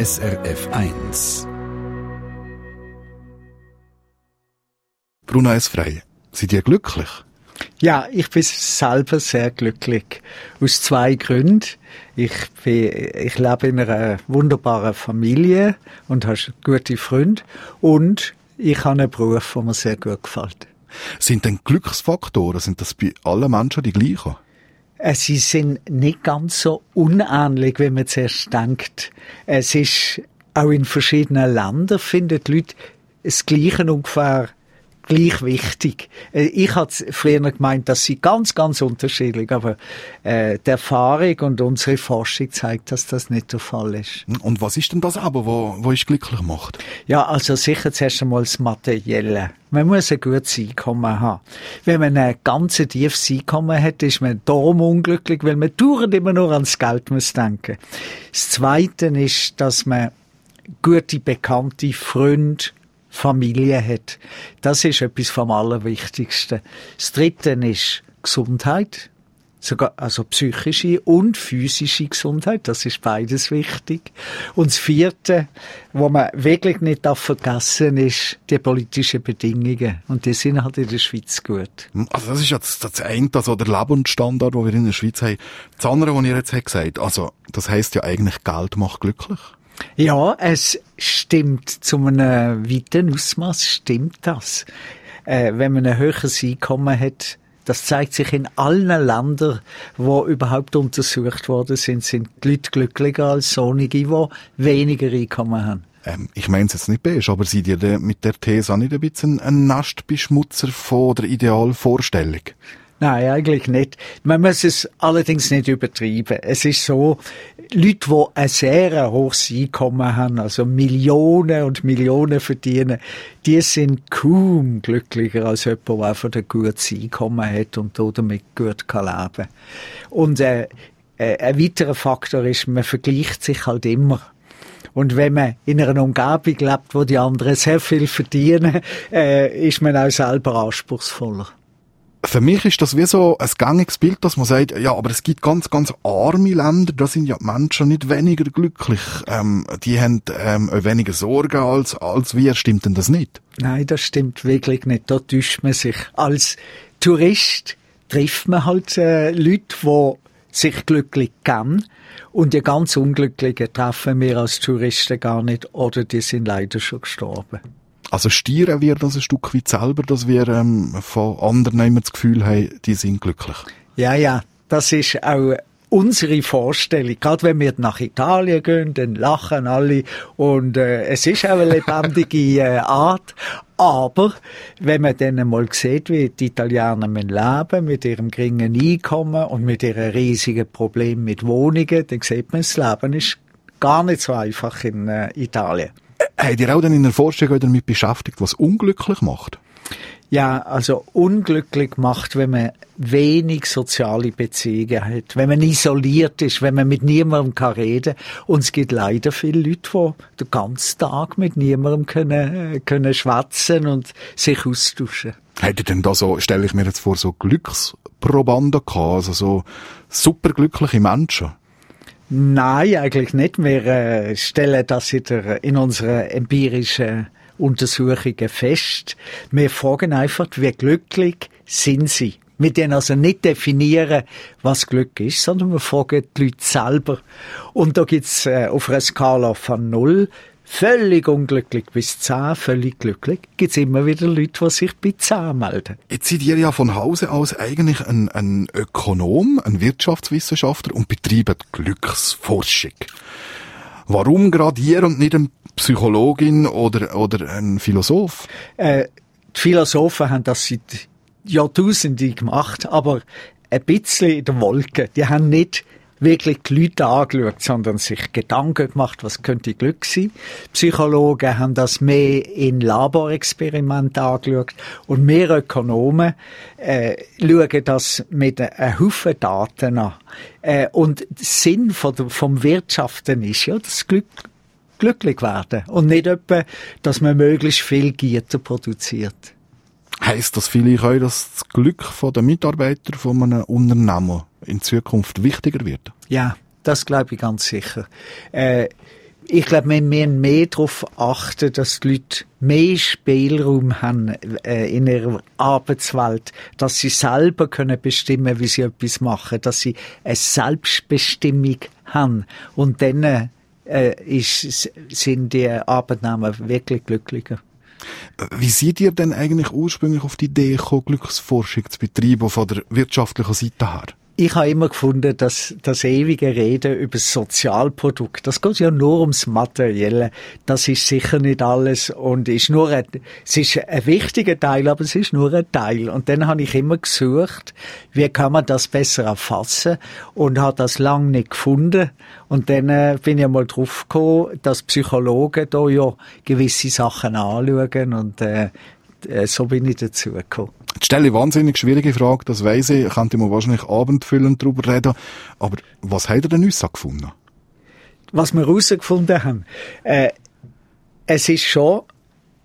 SRF 1. Bruna S. Frei, seid ihr glücklich? Ja, ich bin selber sehr glücklich. Aus zwei Gründen. Ich, bin, ich lebe in einer wunderbaren Familie und habe gute Freunde. Und ich habe einen Beruf, der mir sehr gut gefällt. Sind denn Glücksfaktoren, sind das bei allen Menschen die gleichen? Äh, sie sind nicht ganz so unähnlich, wie man zuerst denkt. Es ist auch in verschiedenen Ländern finden die Leute das Gleiche ungefähr gleich wichtig. Äh, ich hatte früher gemeint, dass sie ganz, ganz unterschiedlich, aber äh, die Erfahrung und unsere Forschung zeigt, dass das nicht der Fall ist. Und was ist denn das aber, wo, wo ist glücklich macht? Ja, also sicher zuerst einmal das Materielle. Man muss ein gutes Einkommen haben. Wenn man ein ganz tiefes Einkommen hat, ist man darum unglücklich, weil man dauernd immer nur ans Geld muss denken. Das Zweite ist, dass man gute, bekannte Freunde, Familie hat. Das ist etwas vom Allerwichtigsten. Das Dritte ist Gesundheit. Sogar, also psychische und physische Gesundheit, das ist beides wichtig. Und das vierte, wo man wirklich nicht darf vergessen ist, die politischen Bedingungen. Und die sind halt in der Schweiz gut. Also das ist jetzt das eine, also der Lebensstandard, den wir in der Schweiz haben. Das andere, was ihr jetzt gesagt habt, also das heisst ja eigentlich, Geld macht glücklich. Ja, es stimmt. Zu einem weiten Ausmaß stimmt das. Äh, wenn man ein höheres Einkommen hat, das zeigt sich in allen Ländern, wo überhaupt untersucht worden sind, sind die Leute glücklicher als solche, die weniger Einkommen haben. Ähm, ich meine es jetzt nicht beige, aber seid ihr mit der These auch nicht ein bisschen ein Nastbeschmutzer von der Idealvorstellung? Nein, eigentlich nicht. Man muss es allerdings nicht übertreiben. Es ist so, Leute, die ein sehr hohes Einkommen haben, also Millionen und Millionen verdienen, die sind kaum glücklicher als jemand, der einfach ein gutes Einkommen hat und damit gut kann leben Und äh, äh, ein weiterer Faktor ist, man vergleicht sich halt immer. Und wenn man in einer Umgebung lebt, wo die anderen sehr viel verdienen, äh, ist man auch selber anspruchsvoller für mich ist das wie so ein gängiges Bild, dass man sagt, ja, aber es gibt ganz, ganz arme Länder, da sind ja die Menschen nicht weniger glücklich. Ähm, die haben ähm, weniger Sorgen als, als wir. Stimmt denn das nicht? Nein, das stimmt wirklich nicht. Da täuscht man sich. Als Tourist trifft man halt äh, Leute, die sich glücklich kennen. Und die ganz Unglücklichen treffen wir als Touristen gar nicht oder die sind leider schon gestorben. Also stieren wir das ein Stück weit selber, dass wir ähm, von anderen immer das Gefühl haben, die sind glücklich? Ja, ja, das ist auch unsere Vorstellung. Gerade wenn wir nach Italien gehen, dann lachen alle und äh, es ist auch eine lebendige äh, Art. Aber wenn man dann mal sieht, wie die Italiener leben, mit ihrem geringen Einkommen und mit ihren riesigen Problemen mit Wohnungen, dann sieht man, das Leben ist gar nicht so einfach in äh, Italien. Habt ihr auch dann in der Forschung damit beschäftigt, was unglücklich macht? Ja, also unglücklich macht, wenn man wenig soziale Beziehungen hat, wenn man isoliert ist, wenn man mit niemandem kann reden. Und es gibt leider viele Leute, die den ganzen Tag mit niemandem können, äh, können schwätzen und sich austauschen. Hätte denn da so, stelle ich mir jetzt vor, so Glücksprobanden gehabt, also so superglückliche Menschen? Nein, eigentlich nicht. Wir äh, stellen das in, unserer empirischen Untersuchungen fest. Wir fragen einfach, wie glücklich sind sie? Wir denen also nicht definieren, was Glück ist, sondern wir fragen die Leute selber. Und da gibt's äh, auf einer Skala von null völlig unglücklich bis 10, völlig glücklich, gibt es immer wieder Leute, die sich bei 10 melden. Jetzt seid ihr ja von Hause aus eigentlich ein, ein Ökonom, ein Wirtschaftswissenschaftler und betreibt Glücksforschung. Warum gerade ihr und nicht eine Psychologin oder, oder ein Philosoph? Äh, die Philosophen haben das seit Jahrtausenden gemacht, aber ein bisschen in der Wolke. Die haben nicht wirklich die Leute angeschaut, sondern sich Gedanken gemacht, was könnte Glück sein. Psychologen haben das mehr in Laborexperimenten angeschaut und wir Ökonomen äh, schauen das mit einem Haufen Daten an. Äh, und Sinn von vom Wirtschaften ist ja das Glück glücklich werden und nicht etwa, dass man möglichst viel Gitter produziert. Heißt das vielleicht auch, dass das Glück der Mitarbeiter von einem Unternehmen in Zukunft wichtiger wird? Ja, das glaube ich ganz sicher. Äh, ich glaube, wir müssen mehr darauf achten, dass die Leute mehr Spielraum haben äh, in ihrer Arbeitswelt, dass sie selber können bestimmen, wie sie etwas machen, dass sie eine Selbstbestimmung haben und dann äh, ist, sind die Arbeitnehmer wirklich glücklicher. Wie seid ihr denn eigentlich ursprünglich auf die Idee gekommen, Glücksforschung zu betreiben von der wirtschaftlichen Seite her? Ich habe immer gefunden, dass das ewige Reden über das Sozialprodukt, das geht ja nur ums Materielle. Das ist sicher nicht alles und ist nur ein, es ist ein wichtiger Teil, aber es ist nur ein Teil. Und dann habe ich immer gesucht, wie kann man das besser erfassen und habe das lange nicht gefunden. Und dann äh, bin ich mal drauf gekommen, dass Psychologen da ja gewisse Sachen anschauen und äh, äh so bin ich dazu gekommen. Ich stelle eine wahnsinnig schwierige Frage, das weiss ich, könnte man wahrscheinlich abendfüllend darüber reden. Aber was hat er denn uns gefunden? Was wir herausgefunden haben, äh, es ist schon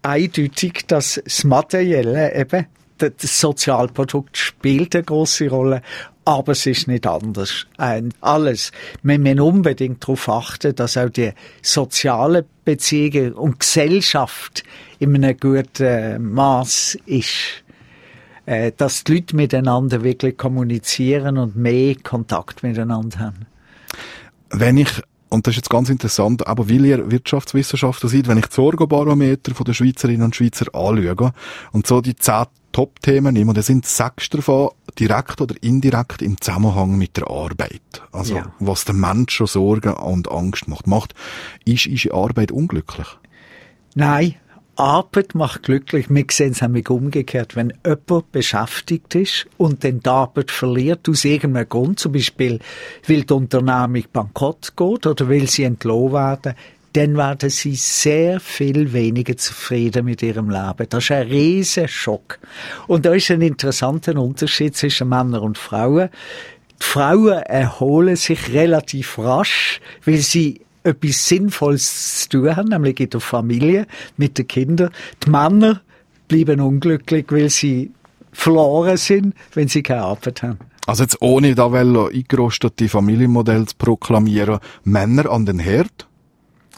eindeutig, dass das Materielle eben, das Sozialprodukt spielt eine große Rolle, aber es ist nicht anders. Äh, alles. Wir müssen unbedingt darauf achten, dass auch die sozialen Beziehungen und Gesellschaft in einem guten Maß ist äh, dass die Leute miteinander wirklich kommunizieren und mehr Kontakt miteinander haben. Wenn ich und das ist jetzt ganz interessant, aber weil ihr Wirtschaftswissenschaftler seid, wenn ich die Sorgenbarometer der Schweizerinnen und Schweizer anschaue und so die zehn Top-Themen nehme, dann sind sechs davon direkt oder indirekt im Zusammenhang mit der Arbeit. Also, ja. was der Mensch schon Sorgen und Angst macht. Macht, ist, ist Arbeit unglücklich? Nein, Arbeit macht glücklich. Wir sehen es nämlich umgekehrt. Wenn jemand beschäftigt ist und dann die Arbeit verliert, aus irgendeinem Grund, zum Beispiel, weil die Unternehmung bankrott geht oder weil sie entlohnt werden, dann werden sie sehr viel weniger zufrieden mit ihrem Leben. Das ist ein riesen Schock. Und da ist ein interessanter Unterschied zwischen Männern und Frauen. Die Frauen erholen sich relativ rasch, weil sie etwas Sinnvolles zu tun haben, nämlich in der Familie, mit den Kindern. Die Männer bleiben unglücklich, weil sie verloren sind, wenn sie keine Arbeit haben. Also jetzt ohne da eingerostete Familienmodell zu proklamieren, Männer an den Herd?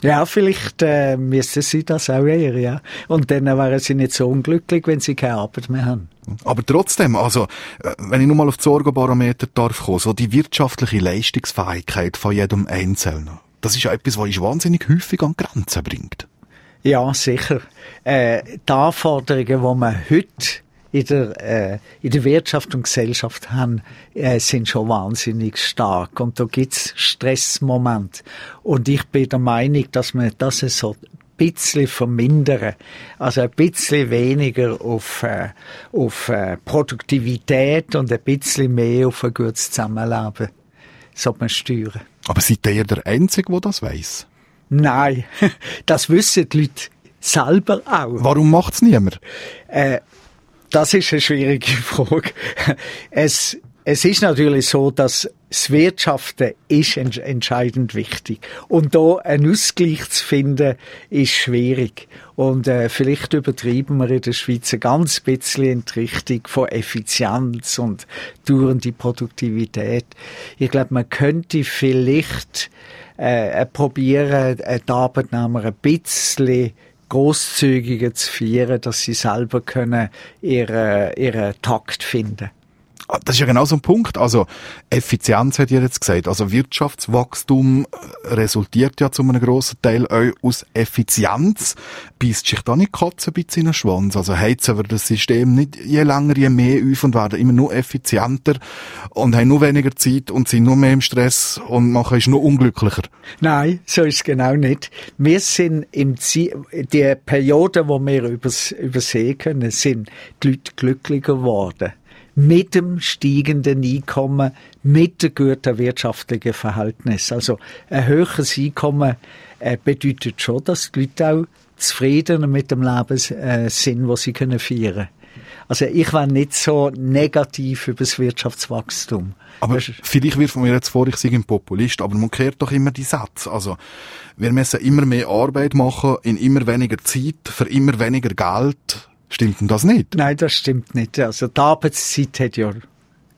Ja, vielleicht äh, müssen sie das auch eher, ja. Und dann wären sie nicht so unglücklich, wenn sie keine Arbeit mehr haben. Aber trotzdem, also, äh, wenn ich nur mal auf die Sorgenbarometer darf kommen, so die wirtschaftliche Leistungsfähigkeit von jedem Einzelnen das ist ja etwas, was ich wahnsinnig häufig an Grenzen bringt. Ja, sicher. Äh, die Anforderungen, die wir heute in der, äh, in der Wirtschaft und Gesellschaft haben, äh, sind schon wahnsinnig stark. Und da gibt's Stressmomente. Und ich bin der Meinung, dass man das so ein bisschen vermindern. Also ein bisschen weniger auf, äh, auf äh, Produktivität und ein bisschen mehr auf ein gutes Zusammenleben sollte man steuern. Aber seid ihr der Einzige, der das weiß? Nein, das wissen die Leute selber auch. Warum macht's niemand? Äh, das ist eine schwierige Frage. Es, es ist natürlich so, dass das Wirtschaften ist entscheidend wichtig. Und da einen Ausgleich zu finden, ist schwierig. Und äh, vielleicht übertrieben wir in der Schweiz ein ganz bisschen in die Richtung von Effizienz und dauernde Produktivität. Ich glaube, man könnte vielleicht äh, probieren, äh, die Arbeitnehmer ein bisschen großzügiger zu führen, dass sie selber können ihren, ihren Takt finden das ist ja genau so ein Punkt. Also Effizienz hat ihr jetzt gesagt. Also Wirtschaftswachstum äh, resultiert ja zu einem grossen Teil auch aus Effizienz. Beißt sich da nicht Katze ein bisschen in den Schwanz? Also heizen wir das System nicht je länger, je mehr auf und werden immer nur effizienter und haben nur weniger Zeit und sind nur mehr im Stress und machen es nur unglücklicher. Nein, so ist es genau nicht. Wir sind im Ziel, die Periode, wo wir übers, übersehen können, sind die Leute glücklicher geworden mit dem steigenden Einkommen, mit dem guten wirtschaftlichen Verhältnis. Also ein höheres Einkommen äh, bedeutet schon, dass die Leute auch zufriedener mit dem Leben äh, sind, was sie können feiern. Also ich war nicht so negativ über das Wirtschaftswachstum. Aber vielleicht wirft man mir jetzt vor, ich sei ein Populist, aber man kehrt doch immer die Sätze. Also wir müssen immer mehr Arbeit machen in immer weniger Zeit für immer weniger Geld Stimmt denn das nicht? Nein, das stimmt nicht. Also die Arbeitszeit hat ja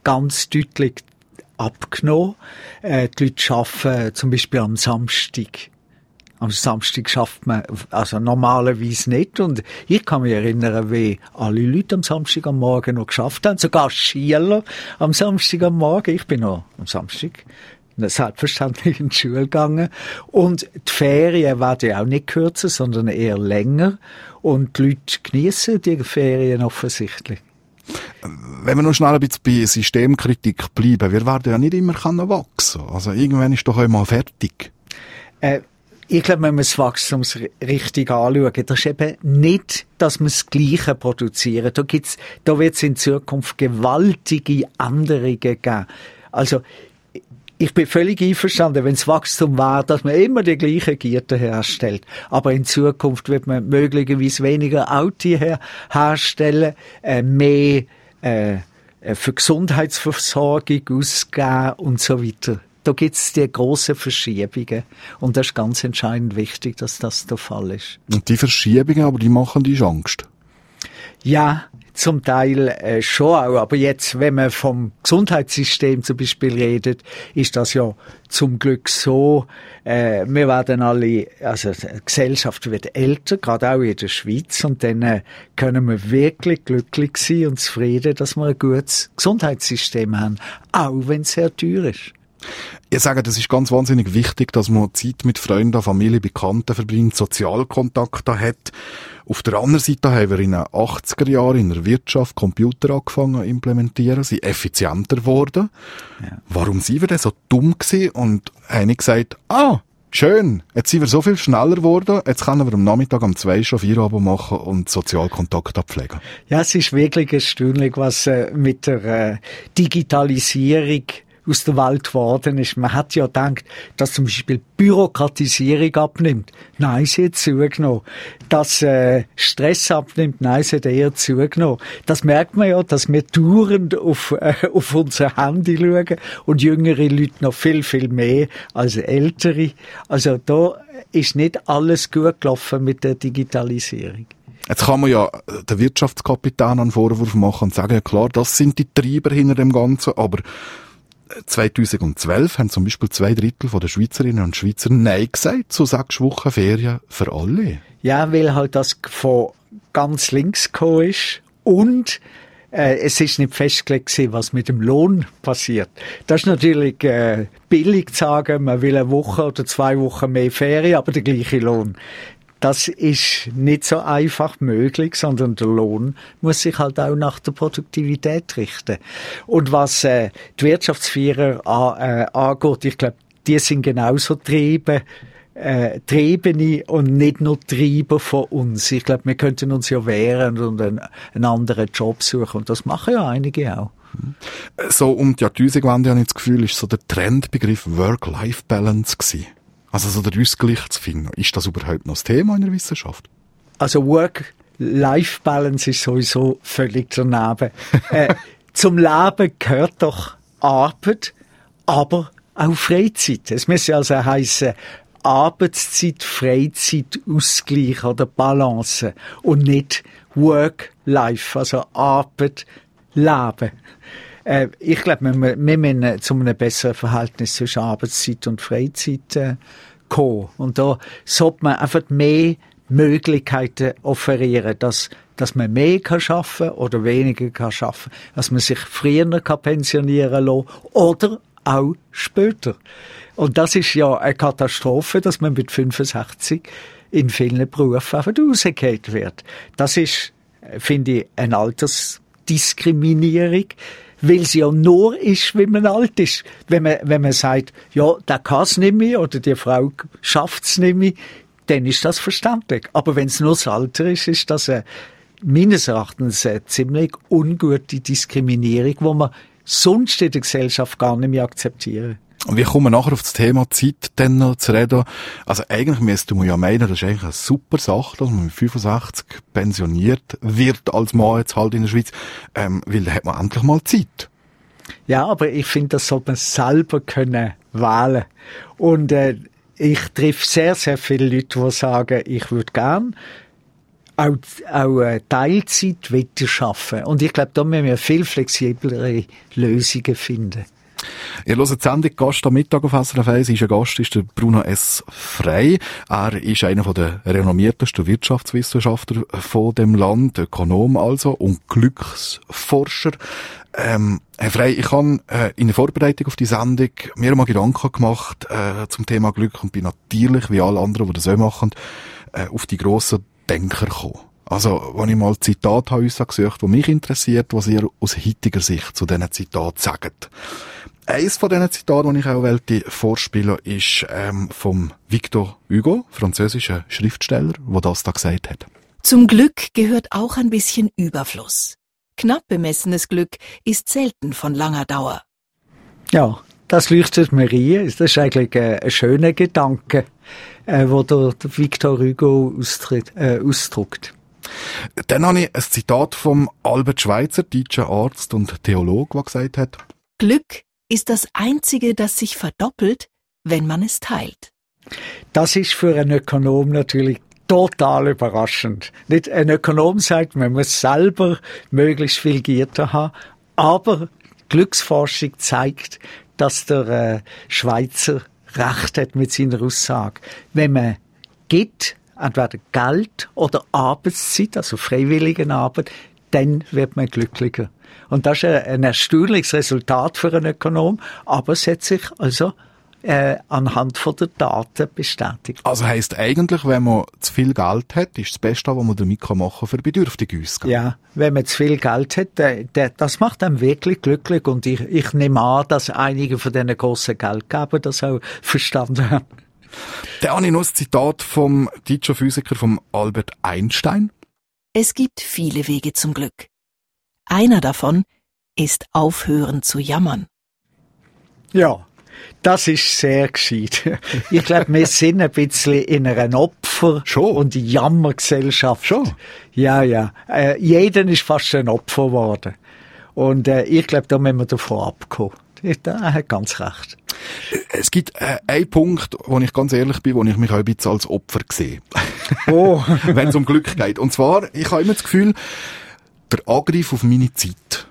ganz deutlich abgenommen. Äh, die Leute arbeiten zum Beispiel am Samstag Am Samstag schafft man also normalerweise nicht. Und ich kann mich erinnern, wie alle Leute am Samstag am Morgen noch geschafft haben. Sogar Schüler am Samstag am Morgen. Ich bin noch am Samstag selbstverständlich in die Schule gegangen. Und die Ferien werden ja auch nicht kürzer, sondern eher länger. Und die Leute genießen die Ferien offensichtlich. Wenn wir noch schnell ein bisschen bei Systemkritik bleiben, wir werden ja nicht immer wachsen Also irgendwann ist doch einmal fertig. Äh, ich glaube, wenn man das Wachstum richtig anschauen, das ist eben nicht, dass wir das Gleiche produzieren. Da gibt's, da wird es in Zukunft gewaltige Änderungen geben. Also, ich bin völlig einverstanden, wenn es Wachstum war, dass man immer die gleichen Gierte herstellt. Aber in Zukunft wird man möglicherweise weniger Autos her herstellen, äh, mehr äh, äh für Gesundheitsversorgung ausgeben und so weiter. Da gibt's die grossen Verschiebungen. Und das ist ganz entscheidend wichtig, dass das der Fall ist. Und die Verschiebungen, aber die machen die Angst. Ja, zum Teil äh, schon auch. Aber jetzt, wenn man vom Gesundheitssystem zum Beispiel redet, ist das ja zum Glück so, äh, wir werden alle, also die Gesellschaft wird älter, gerade auch in der Schweiz, und dann äh, können wir wirklich glücklich sein und zufrieden, dass wir ein gutes Gesundheitssystem haben, auch wenn es sehr teuer ist. Ich sage, das ist ganz wahnsinnig wichtig, dass man Zeit mit Freunden, Familie, Bekannten verbringt, Sozialkontakte hat. Auf der anderen Seite haben wir in den 80er Jahren in der Wirtschaft Computer angefangen zu implementieren, sind effizienter geworden. Ja. Warum sind wir denn so dumm gewesen und haben gesagt, ah, Schön. Jetzt sind wir so viel schneller geworden. Jetzt können wir am Nachmittag um zwei schon vier Abend machen und Sozialkontakt abpflegen. Ja, es ist wirklich erstaunlich, was äh, mit der äh, Digitalisierung aus der Welt geworden ist. Man hat ja gedacht, dass zum Beispiel Bürokratisierung abnimmt. Nein, sie hat zugenommen. Dass äh, Stress abnimmt. Nein, sie hat eher zugenommen. Das merkt man ja, dass wir dauernd auf, äh, auf unser Handy schauen und jüngere Leute noch viel, viel mehr als ältere. Also da ist nicht alles gut gelaufen mit der Digitalisierung. Jetzt kann man ja den Wirtschaftskapitän einen Vorwurf machen und sagen, ja klar, das sind die Treiber hinter dem Ganzen, aber 2012 haben zum Beispiel zwei Drittel der Schweizerinnen und Schweizer Nein gesagt zu sechs Wochen Ferien für alle. Ja, weil halt das von ganz links gekommen ist und äh, es ist nicht festgelegt was mit dem Lohn passiert. Das ist natürlich äh, billig zu sagen, man will eine Woche oder zwei Wochen mehr Ferien, aber der gleiche Lohn. Das ist nicht so einfach möglich, sondern der Lohn muss sich halt auch nach der Produktivität richten. Und was äh, die Wirtschaftsführer äh, angeht, ich glaube, die sind genauso Triebe, äh, Triebene und nicht nur Treiber von uns. Ich glaube, wir könnten uns ja wehren und einen, einen anderen Job suchen. Und das machen ja einige auch. So um die Jahrtausendwende habe ich das Gefühl, ist so der Trendbegriff Work-Life-Balance gewesen. Also so der Ausgleich zu finden. Ist das überhaupt noch das Thema in der Wissenschaft? Also Work-Life-Balance ist sowieso völlig daneben. äh, zum Leben gehört doch Arbeit, aber auch Freizeit. Es müsste also heißen Arbeitszeit, Freizeit, Ausgleich oder Balance und nicht Work-Life, also Arbeit, Leben. Äh, ich glaube, wir, wir müssen zu einem besseren Verhältnis zwischen Arbeitszeit und Freizeit äh, kommen. Und da sollte man einfach mehr Möglichkeiten offerieren, dass, dass man mehr kann schaffen oder weniger kann schaffen, dass man sich früher kann pensionieren lassen oder auch später. Und das ist ja eine Katastrophe, dass man mit 65 in vielen Berufen einfach rausgekehrt wird. Das ist, äh, finde ich, eine Altersdiskriminierung weil sie ja nur ist, wenn man alt ist. Wenn man, wenn man sagt, ja, der kann es nicht mehr oder die Frau schafft es nicht mehr, dann ist das verständlich. Aber wenn es nur das Alter ist, ist das eine, meines Erachtens eine ziemlich ungute Diskriminierung, wo man sonst in der Gesellschaft gar nicht mehr akzeptieren. Und wir kommen nachher auf das Thema Zeit dann noch zu reden. Also eigentlich müsste man ja meinen, das ist eigentlich eine super Sache, dass man mit 65 pensioniert wird als Mann jetzt halt in der Schweiz, ähm, weil da hat man endlich mal Zeit. Ja, aber ich finde, das sollte man selber können wählen. Und äh, ich treffe sehr, sehr viele Leute, die sagen, ich würde gern auch, auch äh, Teilzeit arbeiten. Und ich glaube, da müssen wir viel flexiblere Lösungen finden. Ihr hört die Sendung Gast am Mittag auf SRF 1. Ist ein Gast ist der Bruno S. Frey. Er ist einer der renommiertesten Wirtschaftswissenschaftler von dem Land, Ökonom also und Glücksforscher. Ähm, Herr Frey, ich habe äh, in der Vorbereitung auf die Sendung mir mal Gedanken gemacht äh, zum Thema Glück und bin natürlich, wie alle anderen, die das auch machen, äh, auf die grossen Denker gekommen. Also, wenn ich mal Zitat habe gesucht, die mich interessiert, was ihr aus heutiger Sicht zu diesen Zitaten sagt. Eins von diesen Zitaten, die ich auch wollte vorspielen, ist ähm, vom Victor Hugo, französischer Schriftsteller, der das da gesagt hat. Zum Glück gehört auch ein bisschen Überfluss. Knapp bemessenes Glück ist selten von langer Dauer. Ja, das leuchtet mir ein. Das ist eigentlich ein, schöner Gedanke, äh, wo der, Victor Hugo austritt, äh, ausdruckt. Dann habe ich ein Zitat vom Albert Schweitzer, deutscher Arzt und Theologe, der gesagt hat, Glück ist das einzige, das sich verdoppelt, wenn man es teilt. Das ist für einen Ökonom natürlich total überraschend. Nicht ein Ökonom sagt, man muss selber möglichst viel Gitter haben, aber Glücksforschung zeigt, dass der äh, Schweizer recht hat mit seiner Aussage. Wenn man gibt, entweder Geld oder Arbeitszeit, also Freiwilligenarbeit, dann wird man glücklicher. Und das ist ein erstaunliches Resultat für einen Ökonom, aber es hat sich also äh, anhand von der Daten bestätigt. Also heisst eigentlich, wenn man zu viel Geld hat, ist das Beste, was man damit machen kann, für Bedürftige ausgeben. Ja, wenn man zu viel Geld hat, der, der, das macht einem wirklich glücklich und ich, ich nehme an, dass einige von diesen grossen Geldgebern das auch verstanden haben. Dann habe ich noch ein Zitat vom deutschen Physiker vom Albert Einstein. Es gibt viele Wege zum Glück. Einer davon ist aufhören zu jammern. Ja, das ist sehr gescheit. Ich glaube, wir sind ein bisschen in einer Opfer- Schon. und Jammergesellschaft. Schon. Ja, ja. Äh, jeder ist fast ein Opfer geworden. Und äh, ich glaube, da müssen wir davon abkommen. Da hat ganz recht. Es gibt äh, einen Punkt, wo ich ganz ehrlich bin, wo ich mich auch ein bisschen als Opfer sehe. Oh. Wenn es um Glück geht. Und zwar, ich habe immer das Gefühl, der Angriff auf meine Zeit,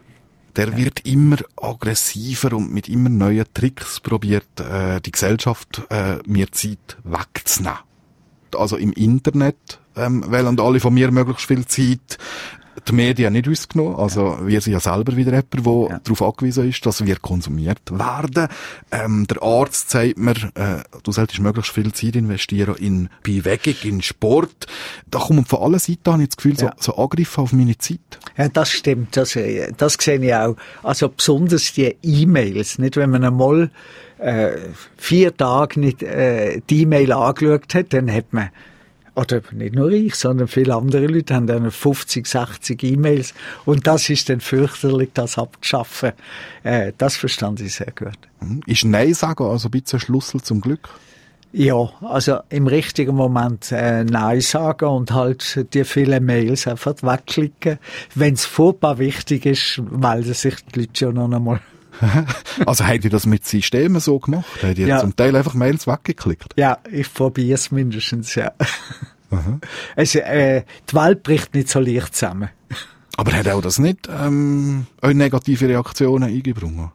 der wird immer aggressiver und mit immer neuen Tricks probiert, äh, die Gesellschaft äh, mir Zeit wegzunehmen. Also im Internet ähm, wollen alle von mir möglichst viel Zeit. Die Medien nicht uns genommen. Also, wir sind ja selber wieder jemand, der Ja. darauf angewiesen ist, dass wir konsumiert werden. Ähm, der Arzt sagt mir, äh, du solltest möglichst viel Zeit investieren in Bewegung, in Sport. Da kommen von allen Seiten, habe ich das Gefühl, Ja. so, so Angriffe auf meine Zeit. Ja, das stimmt. Das, äh, das sehe ich auch. Also besonders die E-Mails. Nicht, wenn man einmal äh, vier Tage nicht äh, die E-Mail angeschaut hat, dann hat man oder nicht nur ich, sondern viele andere Leute haben dann 50, 60 E-Mails und das ist dann fürchterlich, das abzuschaffen. Äh, das verstand ich sehr gut. Hm? Ist Nein sagen also ein bisschen Schlüssel zum Glück? Ja, also im richtigen Moment äh, Nein sagen und halt die vielen Mails einfach wegklicken, wenn es furchtbar wichtig ist, melden sich die Leute schon noch einmal. Also habt ihr das mit Systemen so gemacht? Habt ihr Ja. zum Teil einfach Mails weggeklickt? Ja, ich probiere es mindestens, ja. Also, äh, die Welt bricht nicht so leicht zusammen. Aber hat auch das nicht ähm, negative Reaktionen eingebrungen?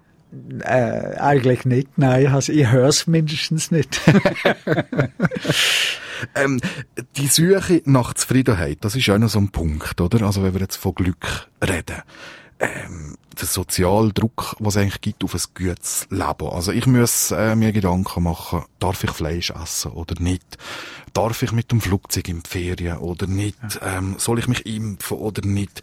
Äh, eigentlich nicht, nein, also ich höre es mindestens nicht. Ähm, die Suche nach Zufriedenheit, das ist auch noch so ein Punkt, oder? Also wenn wir jetzt von Glück reden. Ähm, der Sozialdruck, was es eigentlich gibt auf ein gutes Leben. Also ich muss äh, mir Gedanken machen, darf ich Fleisch essen oder nicht? Darf ich mit dem Flugzeug in die Ferien oder nicht? Ähm, soll ich mich impfen oder nicht?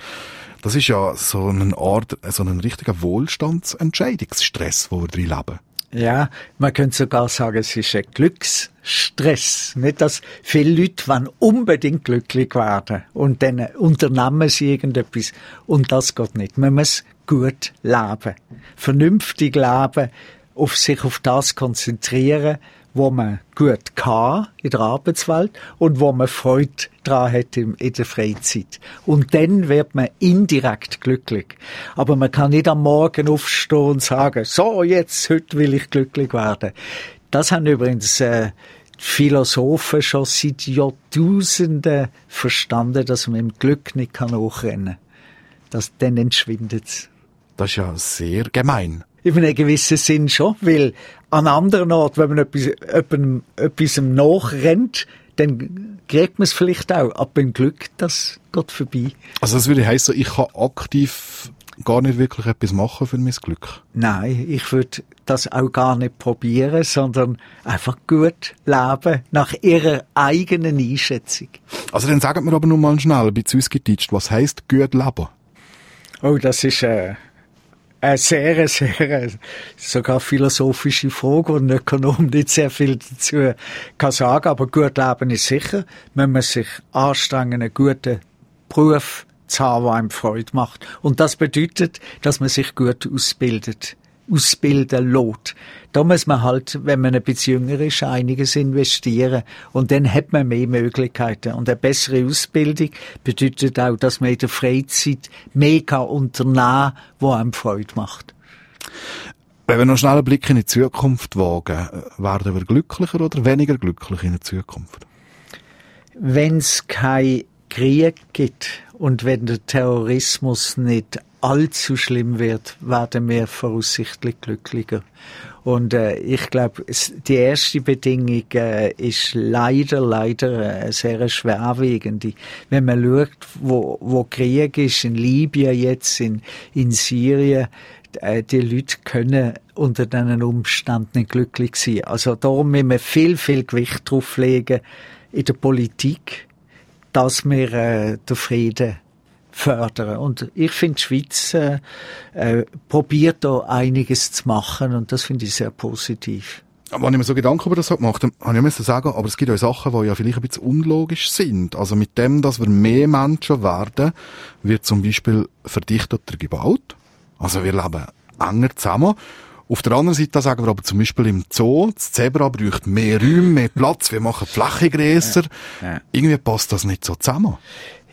Das ist ja so eine Art, so ein richtiger Wohlstandsentscheidungsstress, wo wir drin leben. Ja, man könnte sogar sagen, es ist ein Glücksstress. Nicht, dass viele Leute unbedingt glücklich werden und dann unternehmen sie irgendetwas und das geht nicht. Man muss gut leben, vernünftig leben, auf sich auf das konzentrieren, wo man gut kann in der Arbeitswelt und wo man Freude dran hat in, der Freizeit. Und dann wird man indirekt glücklich. Aber man kann nicht am Morgen aufstehen und sagen, so, jetzt, heute will ich glücklich werden. Das haben übrigens äh, Philosophen schon seit Jahrtausenden verstanden, dass man im Glück nicht kann hochrennen kann. Das, dann entschwindet. Das ist ja sehr gemein. In einem gewissen Sinn schon, weil an anderen Orten, wenn man etwas, etwas, etwas nachrennt, dann kriegt man es vielleicht auch. Aber beim Glück, das geht vorbei. Also das würde heißen, ich kann aktiv gar nicht wirklich etwas machen für mein Glück? Nein, ich würde das auch gar nicht probieren, sondern einfach gut leben, nach ihrer eigenen Einschätzung. Also dann sagen wir aber nur mal schnell, bei uns getitscht, was heisst gut leben? Oh, das ist äh, eine sehr, sehr, sogar philosophische Frage, wo ein Ökonom nicht sehr viel dazu kann sagen, aber gut leben ist sicher, wenn man sich anstrengen, einen guten Beruf zu haben, der einem Freude macht. Und das bedeutet, dass man sich gut ausbildet ausbilden lässt. Da muss man halt, wenn man ein bisschen jünger ist, einiges investieren. Und dann hat man mehr Möglichkeiten. Und eine bessere Ausbildung bedeutet auch, dass man in der Freizeit mehr kann unternehmen kann, einem Freude macht. Wenn wir noch schnell einen Blick in die Zukunft wagen, werden wir glücklicher oder weniger glücklich in der Zukunft? Wenn es kein Krieg gibt und wenn der Terrorismus nicht allzu schlimm wird, werden wir voraussichtlich glücklicher. Und äh, ich glaube, die erste Bedingung äh, ist leider, leider äh, sehr schwerwiegende. Wenn man schaut, wo, wo Krieg ist, in Libyen jetzt, in, in Syrien, äh, die Leute können unter diesen Umständen nicht glücklich sein. Also darum müssen wir viel, viel Gewicht drauf legen in der Politik, dass wir äh, den Frieden fördern. Und ich finde, die Schweiz äh, äh, probiert da einiges zu machen und das finde ich sehr positiv. Aber wenn ich mir so Gedanken über das gemacht habe, habe ich müssen sagen, aber es gibt auch Sachen, die ja vielleicht ein bisschen unlogisch sind. Also mit dem, dass wir mehr Menschen werden, wird zum Beispiel verdichteter gebaut. Also wir leben enger zusammen. Auf der anderen Seite sagen wir aber zum Beispiel im Zoo, das Zebra braucht mehr Räume, mehr Platz, wir machen Fläche. Ja, ja. Irgendwie passt das nicht so zusammen.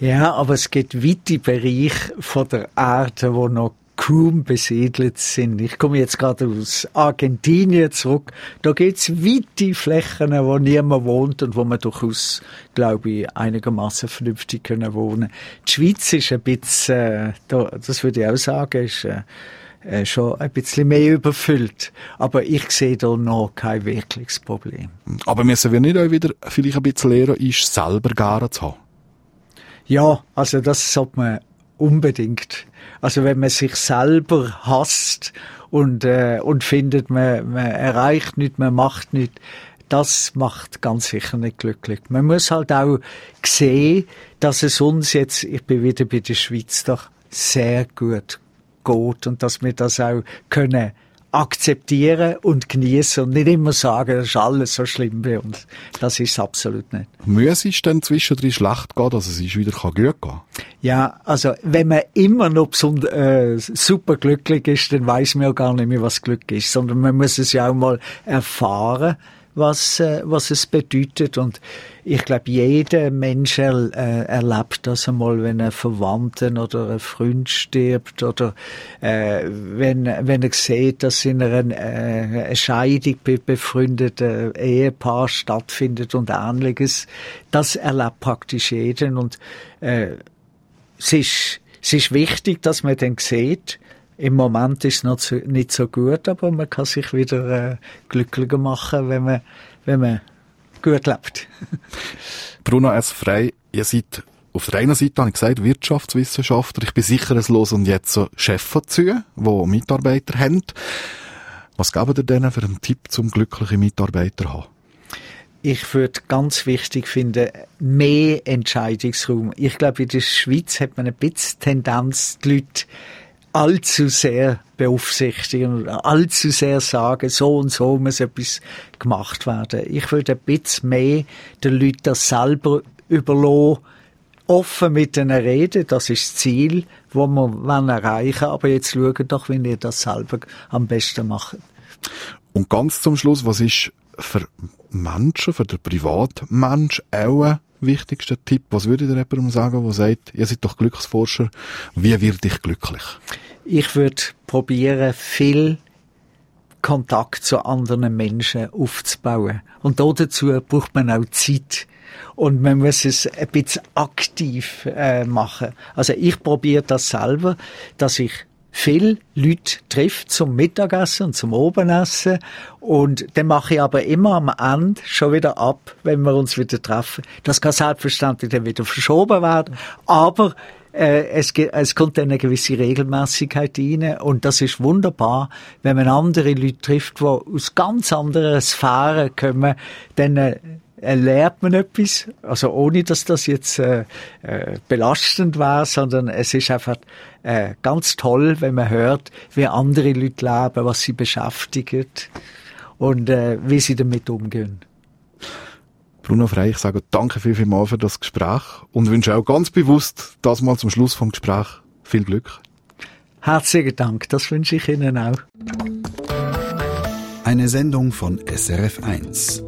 Ja, aber es gibt weite Bereiche von der Erde, wo noch kaum besiedelt sind. Ich komme jetzt gerade aus Argentinien zurück. Da gibt's weite Flächen, wo niemand wohnt und wo man durchaus, glaube ich, einigermaßen vernünftig können wohnen. Die Schweiz ist ein bisschen, äh, das würde ich auch sagen, ist äh, äh, schon ein bisschen mehr überfüllt. Aber ich sehe da noch kein wirkliches Problem. Aber müssen wir nicht auch wieder vielleicht ein bisschen lernen, ist selber garen zu haben? Ja, also das sollte man unbedingt. Also wenn man sich selber hasst und, äh, und findet, man, man erreicht nicht, man macht nicht, das macht ganz sicher nicht glücklich. Man muss halt auch sehen, dass es uns jetzt, ich bin wieder bei der Schweiz, doch sehr gut geht und dass wir das auch können akzeptieren und genießen und nicht immer sagen, das ist alles so schlimm bei uns. Das ist absolut nicht. Muss es dann zwischendrin schlecht gehen, dass es wieder gut gehen kann? Ja, also wenn man immer noch äh, super glücklich ist, dann weiß man ja gar nicht mehr, was Glück ist, sondern man muss es ja auch mal erfahren was, äh, was es bedeutet. Und ich glaube, jeder Mensch er, äh, erlebt das einmal, wenn ein Verwandten oder ein Freund stirbt oder äh, wenn, wenn er sieht, dass in einer äh, Scheidung bei befreundeten Ehepaar stattfindet und ähnliches. Das erlebt praktisch jeden. Und äh, es, ist, es ist wichtig, dass man dann sieht, im Moment ist es noch zu, nicht so gut, aber man kann sich wieder äh, glücklicher machen, wenn man, wenn man gut lebt. Bruno S. Frey, ihr seid auf der einen Seite, habe ich gesagt, Wirtschaftswissenschaftler. Ich bin sicher, es los und jetzt so Chefs dazu, die Mitarbeiter haben. Was geben ihr denen für einen Tipp zum glücklichen Mitarbeiter zu haben? Ich würde ganz wichtig finden, mehr Entscheidungsraum. Ich glaube, in der Schweiz hat man ein bisschen Tendenz, die Leute allzu sehr beaufsichtigen allzu sehr sagen, so und so muss etwas gemacht werden. Ich würde ein bisschen mehr den Leuten das selber überlassen, offen mit ihnen reden, das ist das Ziel, wo wir erreichen wollen, aber jetzt schauen doch, wie ihr das selber am besten macht. Und ganz zum Schluss, was ist für Menschen, für den Privatmensch auch ein wichtigster Tipp? Was würde ihr jemandem sagen, der sagt, ihr seid doch Glücksforscher, wie werde ich glücklich? Ich würde probieren, viel Kontakt zu anderen Menschen aufzubauen. Und dazu braucht man auch Zeit. Und man muss es ein bisschen aktiv äh, machen. Also ich probiere das selber, dass ich viele Leute trifft zum Mittagessen und zum Obenessen. Und dann mache ich aber immer am Ende schon wieder ab, wenn wir uns wieder treffen. Das kann selbstverständlich dann wieder verschoben werden. Aber äh, es, es kommt eine gewisse Regelmäßigkeit rein und das ist wunderbar, wenn man andere Leute trifft, die aus ganz anderen Sphären kommen, dann äh, lernt man etwas, also ohne dass das jetzt äh, äh, belastend war, sondern es ist einfach äh, ganz toll, wenn man hört, wie andere Leute leben, was sie beschäftigt und äh, wie sie damit umgehen. Bruno Frey, ich sage danke viel, viel mal für das Gespräch und wünsche auch ganz bewusst, das mal zum Schluss vom Gespräch viel Glück. Herzlichen Dank, das wünsche ich Ihnen auch. Eine Sendung von SRF1.